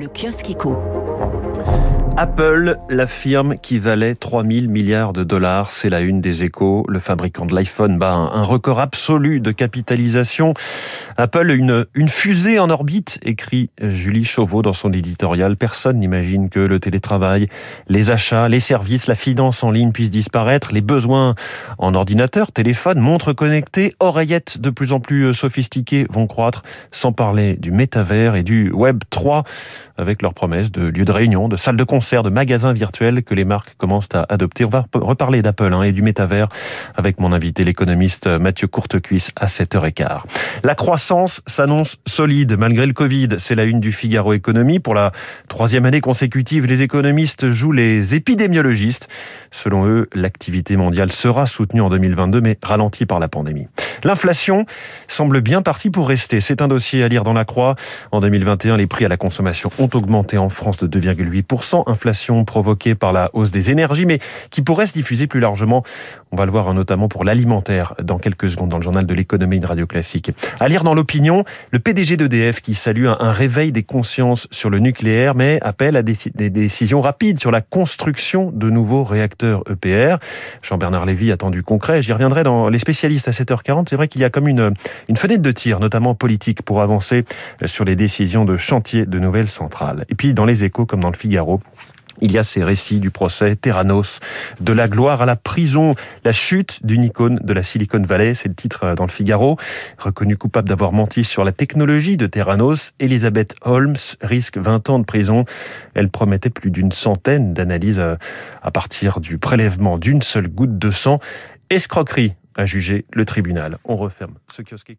Le kiosque éco. Apple, la firme qui valait 3000 milliards de dollars, c'est la une des échos. Le fabricant de l'iPhone bat un record absolu de capitalisation. Apple, une, une fusée en orbite, écrit Julie Chauveau dans son éditorial. Personne n'imagine que le télétravail, les achats, les services, la finance en ligne puissent disparaître. Les besoins en ordinateur, téléphone, montres connectées, oreillettes de plus en plus sophistiquées vont croître, sans parler du métavers et du Web 3, avec leurs promesses de lieux de réunion, de salles de concert de magasins virtuels que les marques commencent à adopter. On va reparler d'Apple hein, et du métavers avec mon invité, l'économiste Mathieu Courtecuisse, à 7h15. La croissance s'annonce solide malgré le Covid. C'est la une du Figaro Économie. Pour la troisième année consécutive, les économistes jouent les épidémiologistes. Selon eux, l'activité mondiale sera soutenue en 2022, mais ralentie par la pandémie. L'inflation semble bien partie pour rester. C'est un dossier à lire dans la Croix. En 2021, les prix à la consommation ont augmenté en France de 2,8%. Inflation provoquée par la hausse des énergies, mais qui pourrait se diffuser plus largement. On va le voir hein, notamment pour l'alimentaire dans quelques secondes dans le journal de l'économie de Radio Classique. À lire dans l'opinion, le PDG d'EDF qui salue un réveil des consciences sur le nucléaire, mais appelle à des décisions rapides sur la construction de nouveaux réacteurs EPR. Jean-Bernard Lévy attendu du concret. J'y reviendrai dans les spécialistes à 7h40 c'est vrai qu'il y a comme une, une fenêtre de tir, notamment politique, pour avancer sur les décisions de chantier de nouvelles centrales. Et puis, dans les échos, comme dans le Figaro, il y a ces récits du procès Terranos, de la gloire à la prison, la chute d'une icône de la Silicon Valley, c'est le titre dans le Figaro. Reconnue coupable d'avoir menti sur la technologie de Terranos, Elizabeth Holmes risque 20 ans de prison. Elle promettait plus d'une centaine d'analyses à partir du prélèvement d'une seule goutte de sang. Escroquerie a jugé le tribunal. On referme ce kiosque.